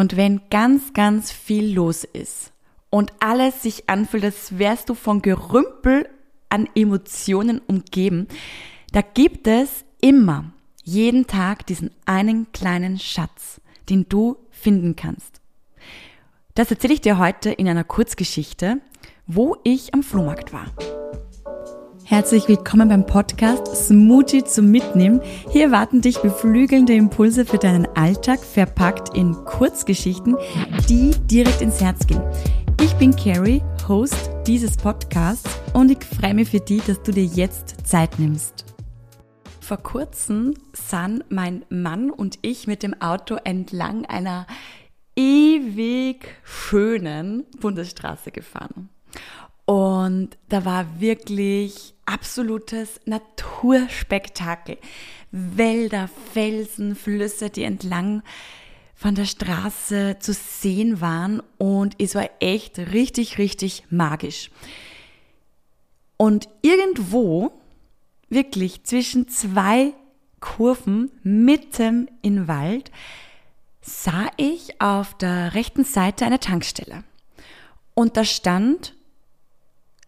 Und wenn ganz, ganz viel los ist und alles sich anfühlt, als wärst du von Gerümpel an Emotionen umgeben, da gibt es immer, jeden Tag diesen einen kleinen Schatz, den du finden kannst. Das erzähle ich dir heute in einer Kurzgeschichte, wo ich am Flohmarkt war. Herzlich willkommen beim Podcast Smoothie zum Mitnehmen. Hier warten dich beflügelnde Impulse für deinen Alltag, verpackt in Kurzgeschichten, die direkt ins Herz gehen. Ich bin Carrie, Host dieses Podcasts und ich freue mich für dich, dass du dir jetzt Zeit nimmst. Vor kurzem sahen mein Mann und ich mit dem Auto entlang einer ewig schönen Bundesstraße gefahren. Und da war wirklich absolutes Naturspektakel. Wälder, Felsen, Flüsse, die entlang von der Straße zu sehen waren. Und es war echt richtig, richtig magisch. Und irgendwo, wirklich zwischen zwei Kurven, mitten im Wald, sah ich auf der rechten Seite eine Tankstelle. Und da stand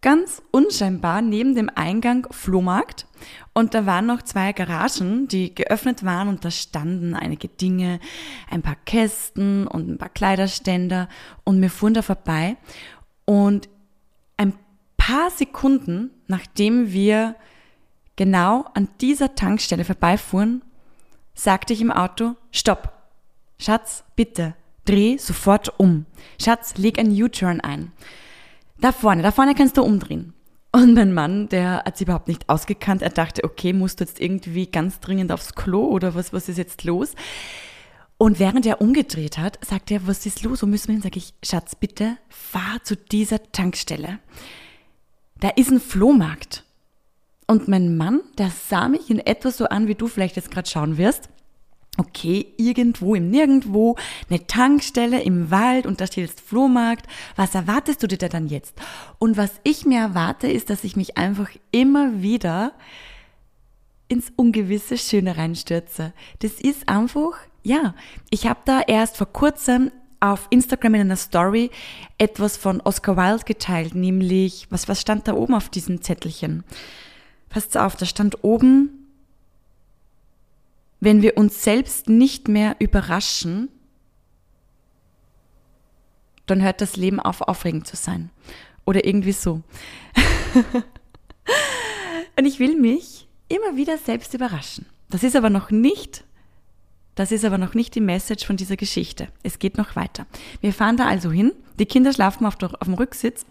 ganz unscheinbar neben dem Eingang Flohmarkt und da waren noch zwei Garagen, die geöffnet waren und da standen einige Dinge, ein paar Kästen und ein paar Kleiderständer und wir fuhren da vorbei und ein paar Sekunden nachdem wir genau an dieser Tankstelle vorbeifuhren, sagte ich im Auto, stopp, Schatz, bitte, dreh sofort um. Schatz, leg ein U-Turn ein. Da vorne, da vorne kannst du umdrehen. Und mein Mann, der hat sich überhaupt nicht ausgekannt. Er dachte, okay, musst du jetzt irgendwie ganz dringend aufs Klo oder was, was ist jetzt los? Und während er umgedreht hat, sagt er, was ist los? Wo müssen wir hin? Sag ich, Schatz, bitte fahr zu dieser Tankstelle. Da ist ein Flohmarkt. Und mein Mann, der sah mich in etwa so an, wie du vielleicht jetzt gerade schauen wirst okay, irgendwo im Nirgendwo, eine Tankstelle im Wald und da steht jetzt Flohmarkt. Was erwartest du dir da dann jetzt? Und was ich mir erwarte, ist, dass ich mich einfach immer wieder ins ungewisse Schöne reinstürze. Das ist einfach, ja, ich habe da erst vor kurzem auf Instagram in einer Story etwas von Oscar Wilde geteilt, nämlich, was, was stand da oben auf diesem Zettelchen? Passt auf, da stand oben, wenn wir uns selbst nicht mehr überraschen, dann hört das Leben auf, aufregend zu sein. Oder irgendwie so. Und ich will mich immer wieder selbst überraschen. Das ist aber noch nicht, das ist aber noch nicht die Message von dieser Geschichte. Es geht noch weiter. Wir fahren da also hin. Die Kinder schlafen auf, der, auf dem Rücksitz.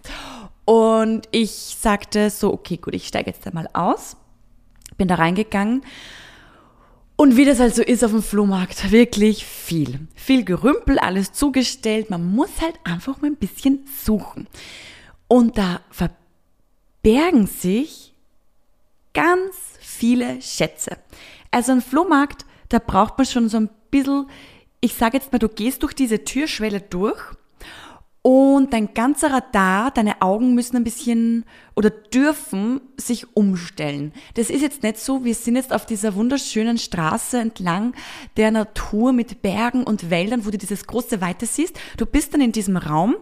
Und ich sagte so, okay, gut, ich steige jetzt einmal aus. Bin da reingegangen und wie das also ist auf dem Flohmarkt, wirklich viel. Viel Gerümpel, alles zugestellt. Man muss halt einfach mal ein bisschen suchen. Und da verbergen sich ganz viele Schätze. Also ein Flohmarkt, da braucht man schon so ein bisschen, ich sage jetzt mal, du gehst durch diese Türschwelle durch und dein ganzer Radar, deine Augen müssen ein bisschen oder dürfen sich umstellen. Das ist jetzt nicht so, wir sind jetzt auf dieser wunderschönen Straße entlang der Natur mit Bergen und Wäldern, wo du dieses große Weite siehst. Du bist dann in diesem Raum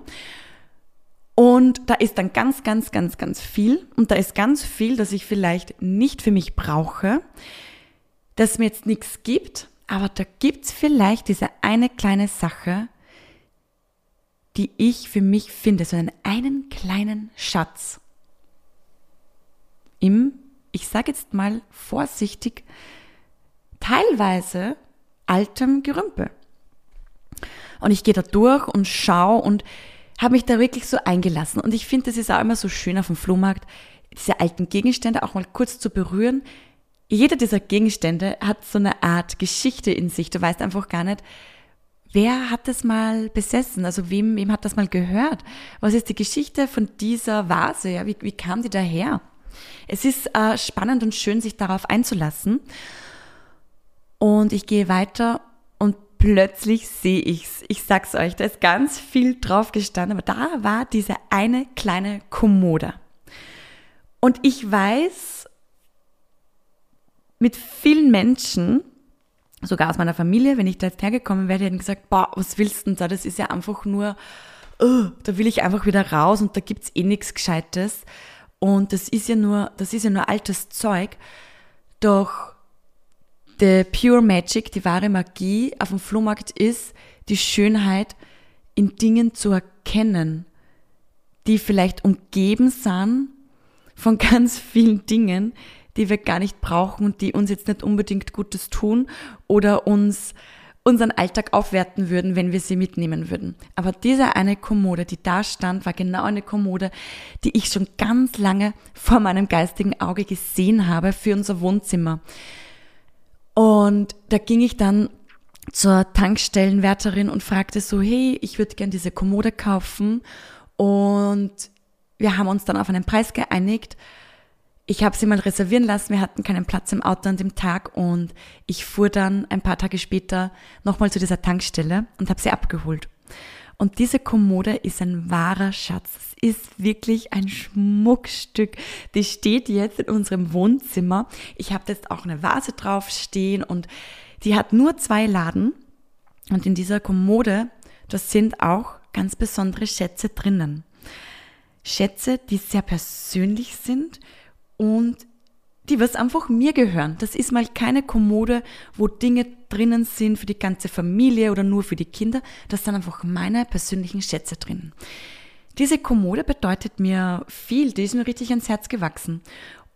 und da ist dann ganz, ganz, ganz, ganz viel und da ist ganz viel, das ich vielleicht nicht für mich brauche, das mir jetzt nichts gibt, aber da gibt's vielleicht diese eine kleine Sache, die ich für mich finde, so einen, einen kleinen Schatz im, ich sage jetzt mal vorsichtig, teilweise altem Gerümpel. Und ich gehe da durch und schaue und habe mich da wirklich so eingelassen. Und ich finde, das ist auch immer so schön auf dem Flohmarkt, diese alten Gegenstände auch mal kurz zu berühren. Jeder dieser Gegenstände hat so eine Art Geschichte in sich. Du weißt einfach gar nicht, Wer hat das mal besessen? Also wem, wem hat das mal gehört? Was ist die Geschichte von dieser Vase? Ja, wie, wie kam die daher? Es ist äh, spannend und schön, sich darauf einzulassen. Und ich gehe weiter und plötzlich sehe ich's. Ich sag's euch, da ist ganz viel drauf gestanden, aber da war diese eine kleine Kommode. Und ich weiß, mit vielen Menschen sogar aus meiner Familie, wenn ich da jetzt hergekommen wäre, hätten gesagt, boah, was willst du denn da? Das ist ja einfach nur, oh, da will ich einfach wieder raus und da gibt's eh nichts Gescheites. Und das ist ja nur, das ist ja nur altes Zeug. Doch the pure magic, die wahre Magie auf dem Flohmarkt ist, die Schönheit in Dingen zu erkennen, die vielleicht umgeben sind von ganz vielen Dingen, die wir gar nicht brauchen und die uns jetzt nicht unbedingt Gutes tun oder uns unseren Alltag aufwerten würden, wenn wir sie mitnehmen würden. Aber diese eine Kommode, die da stand, war genau eine Kommode, die ich schon ganz lange vor meinem geistigen Auge gesehen habe für unser Wohnzimmer. Und da ging ich dann zur Tankstellenwärterin und fragte so, hey, ich würde gern diese Kommode kaufen. Und wir haben uns dann auf einen Preis geeinigt ich habe sie mal reservieren lassen, wir hatten keinen Platz im Auto an dem Tag und ich fuhr dann ein paar Tage später nochmal zu dieser Tankstelle und habe sie abgeholt. Und diese Kommode ist ein wahrer Schatz. Es ist wirklich ein Schmuckstück. Die steht jetzt in unserem Wohnzimmer. Ich habe jetzt auch eine Vase drauf stehen und die hat nur zwei Laden. Und in dieser Kommode, das sind auch ganz besondere Schätze drinnen. Schätze, die sehr persönlich sind und die was einfach mir gehören. Das ist mal keine Kommode, wo Dinge drinnen sind für die ganze Familie oder nur für die Kinder. Das sind einfach meine persönlichen Schätze drinnen. Diese Kommode bedeutet mir viel, die ist mir richtig ans Herz gewachsen.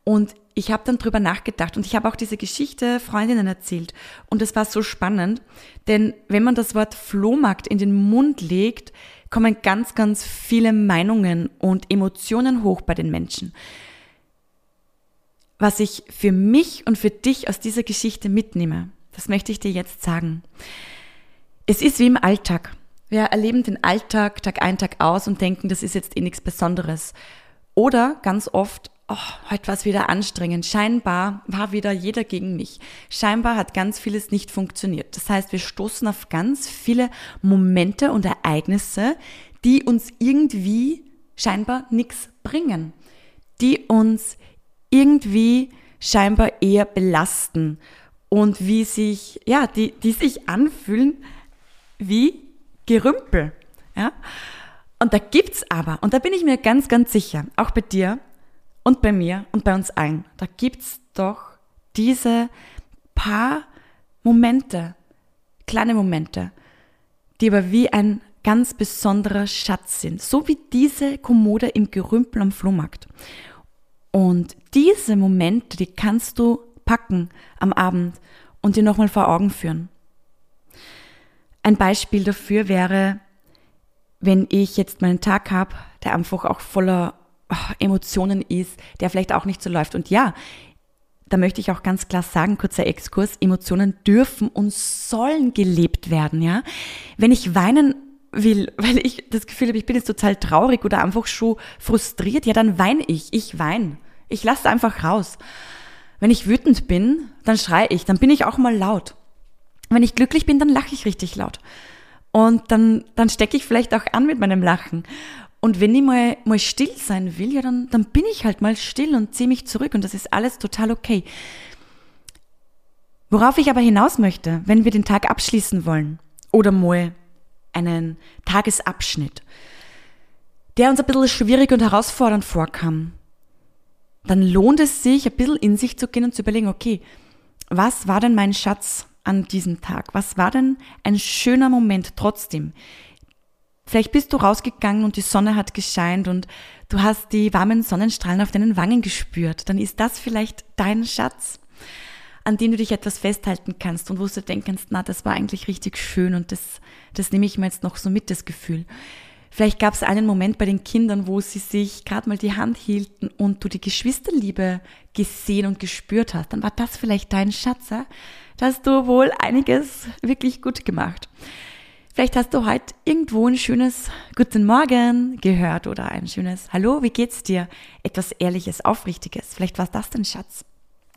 Und ich habe dann drüber nachgedacht und ich habe auch diese Geschichte Freundinnen erzählt. Und es war so spannend, denn wenn man das Wort Flohmarkt in den Mund legt, kommen ganz, ganz viele Meinungen und Emotionen hoch bei den Menschen was ich für mich und für dich aus dieser Geschichte mitnehme. Das möchte ich dir jetzt sagen. Es ist wie im Alltag. Wir erleben den Alltag Tag ein, Tag aus und denken, das ist jetzt eh nichts Besonderes. Oder ganz oft, oh, heute war es wieder anstrengend. Scheinbar war wieder jeder gegen mich. Scheinbar hat ganz vieles nicht funktioniert. Das heißt, wir stoßen auf ganz viele Momente und Ereignisse, die uns irgendwie scheinbar nichts bringen, die uns irgendwie scheinbar eher belasten und wie sich, ja, die, die sich anfühlen wie Gerümpel. Ja? Und da gibt's aber, und da bin ich mir ganz, ganz sicher, auch bei dir und bei mir und bei uns allen, da gibt's doch diese paar Momente, kleine Momente, die aber wie ein ganz besonderer Schatz sind, so wie diese Kommode im Gerümpel am Flohmarkt. Und diese Momente, die kannst du packen am Abend und dir nochmal vor Augen führen. Ein Beispiel dafür wäre, wenn ich jetzt meinen Tag habe, der einfach auch voller oh, Emotionen ist, der vielleicht auch nicht so läuft. Und ja, da möchte ich auch ganz klar sagen, kurzer Exkurs, Emotionen dürfen und sollen gelebt werden, ja. Wenn ich weinen will, weil ich das Gefühl habe, ich bin jetzt total traurig oder einfach schon frustriert, ja, dann weine ich. Ich weine. Ich lasse einfach raus. Wenn ich wütend bin, dann schreie ich, dann bin ich auch mal laut. Wenn ich glücklich bin, dann lache ich richtig laut. Und dann, dann stecke ich vielleicht auch an mit meinem Lachen. Und wenn ich mal, mal still sein will, ja, dann, dann bin ich halt mal still und ziehe mich zurück und das ist alles total okay. Worauf ich aber hinaus möchte, wenn wir den Tag abschließen wollen oder mal einen Tagesabschnitt, der uns ein bisschen schwierig und herausfordernd vorkam, dann lohnt es sich, ein bisschen in sich zu gehen und zu überlegen, okay, was war denn mein Schatz an diesem Tag? Was war denn ein schöner Moment trotzdem? Vielleicht bist du rausgegangen und die Sonne hat gescheint und du hast die warmen Sonnenstrahlen auf deinen Wangen gespürt. Dann ist das vielleicht dein Schatz, an dem du dich etwas festhalten kannst und wo du denken kannst, na, das war eigentlich richtig schön und das, das nehme ich mir jetzt noch so mit, das Gefühl. Vielleicht gab es einen Moment bei den Kindern, wo sie sich gerade mal die Hand hielten und du die Geschwisterliebe gesehen und gespürt hast. Dann war das vielleicht dein Schatz. Ja? Da hast du wohl einiges wirklich gut gemacht. Vielleicht hast du heute irgendwo ein schönes Guten Morgen gehört oder ein schönes Hallo, wie geht's dir? Etwas Ehrliches, Aufrichtiges. Vielleicht war das dein Schatz.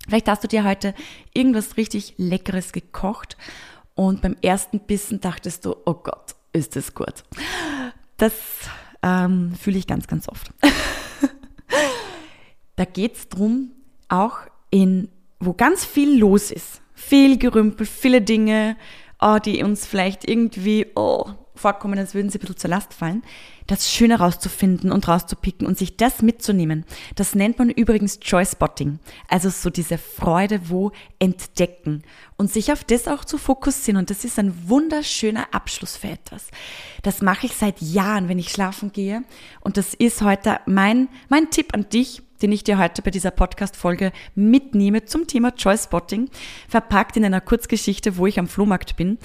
Vielleicht hast du dir heute irgendwas richtig Leckeres gekocht und beim ersten Bissen dachtest du, oh Gott, ist das gut. Das ähm, fühle ich ganz, ganz oft. da geht es darum, auch in, wo ganz viel los ist, Viel Gerümpel, viele Dinge, oh, die uns vielleicht irgendwie oh, vorkommen, als würden sie ein bisschen zur Last fallen. Das Schöne rauszufinden und rauszupicken und sich das mitzunehmen. Das nennt man übrigens Joy Spotting. Also so diese Freude, wo entdecken und sich auf das auch zu fokussieren. Und das ist ein wunderschöner Abschluss für etwas. Das mache ich seit Jahren, wenn ich schlafen gehe. Und das ist heute mein, mein Tipp an dich, den ich dir heute bei dieser Podcast-Folge mitnehme zum Thema Choice Spotting, verpackt in einer Kurzgeschichte, wo ich am Flohmarkt bin.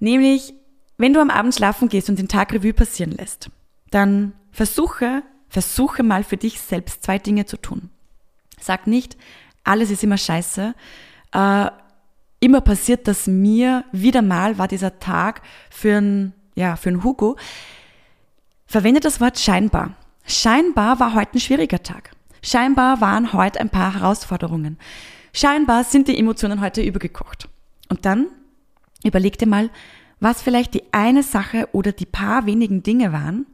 Nämlich, wenn du am Abend schlafen gehst und den Tag Revue passieren lässt, dann versuche, versuche mal für dich selbst zwei Dinge zu tun. Sag nicht, alles ist immer scheiße. Äh, immer passiert das mir. Wieder mal war dieser Tag für ein, ja, für ein Hugo. Verwende das Wort scheinbar. Scheinbar war heute ein schwieriger Tag. Scheinbar waren heute ein paar Herausforderungen. Scheinbar sind die Emotionen heute übergekocht. Und dann überleg dir mal, was vielleicht die eine Sache oder die paar wenigen Dinge waren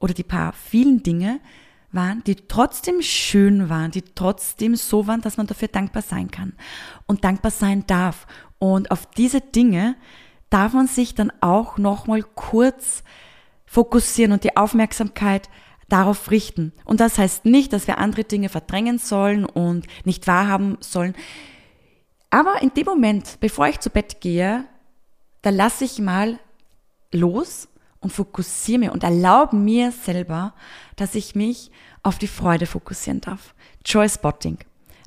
oder die paar vielen Dinge waren, die trotzdem schön waren, die trotzdem so waren, dass man dafür dankbar sein kann und dankbar sein darf. Und auf diese Dinge darf man sich dann auch nochmal kurz fokussieren und die Aufmerksamkeit darauf richten. Und das heißt nicht, dass wir andere Dinge verdrängen sollen und nicht wahrhaben sollen. Aber in dem Moment, bevor ich zu Bett gehe, da lasse ich mal los und fokussiere mir und erlaube mir selber, dass ich mich auf die Freude fokussieren darf. Joy Spotting.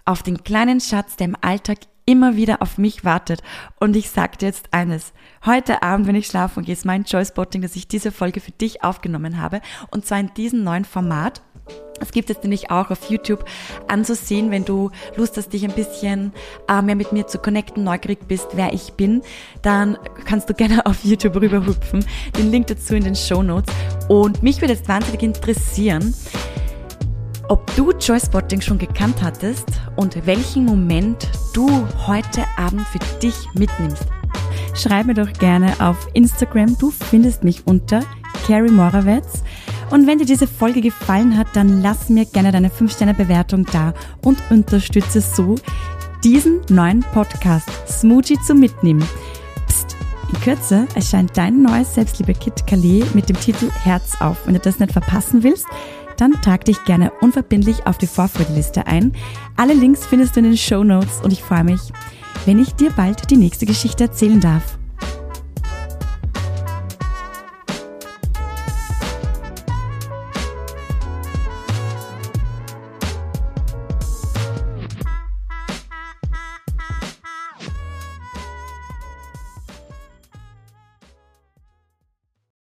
Auf den kleinen Schatz, der im Alltag immer wieder auf mich wartet. Und ich sage dir jetzt eines. Heute Abend, wenn ich schlafen gehe, ist mein Joy Spotting, dass ich diese Folge für dich aufgenommen habe. Und zwar in diesem neuen Format. Es gibt es nämlich auch auf YouTube anzusehen, wenn du Lust hast, dich ein bisschen äh, mehr mit mir zu connecten, neugierig bist, wer ich bin, dann kannst du gerne auf YouTube rüberhüpfen. Den Link dazu in den Show Notes. Und mich würde jetzt wahnsinnig interessieren, ob du Joy Spotting schon gekannt hattest und welchen Moment du heute Abend für dich mitnimmst. Schreib mir doch gerne auf Instagram. Du findest mich unter Carrie Morawetz. Und wenn dir diese Folge gefallen hat, dann lass mir gerne deine 5-Sterne-Bewertung da und unterstütze so diesen neuen Podcast Smoothie zum Mitnehmen. Psst, in Kürze erscheint dein neues Selbstliebe-Kit Calais mit dem Titel Herz auf. Wenn du das nicht verpassen willst, dann trag dich gerne unverbindlich auf die Vorfreudeliste ein. Alle Links findest du in den Show Notes und ich freue mich, wenn ich dir bald die nächste Geschichte erzählen darf.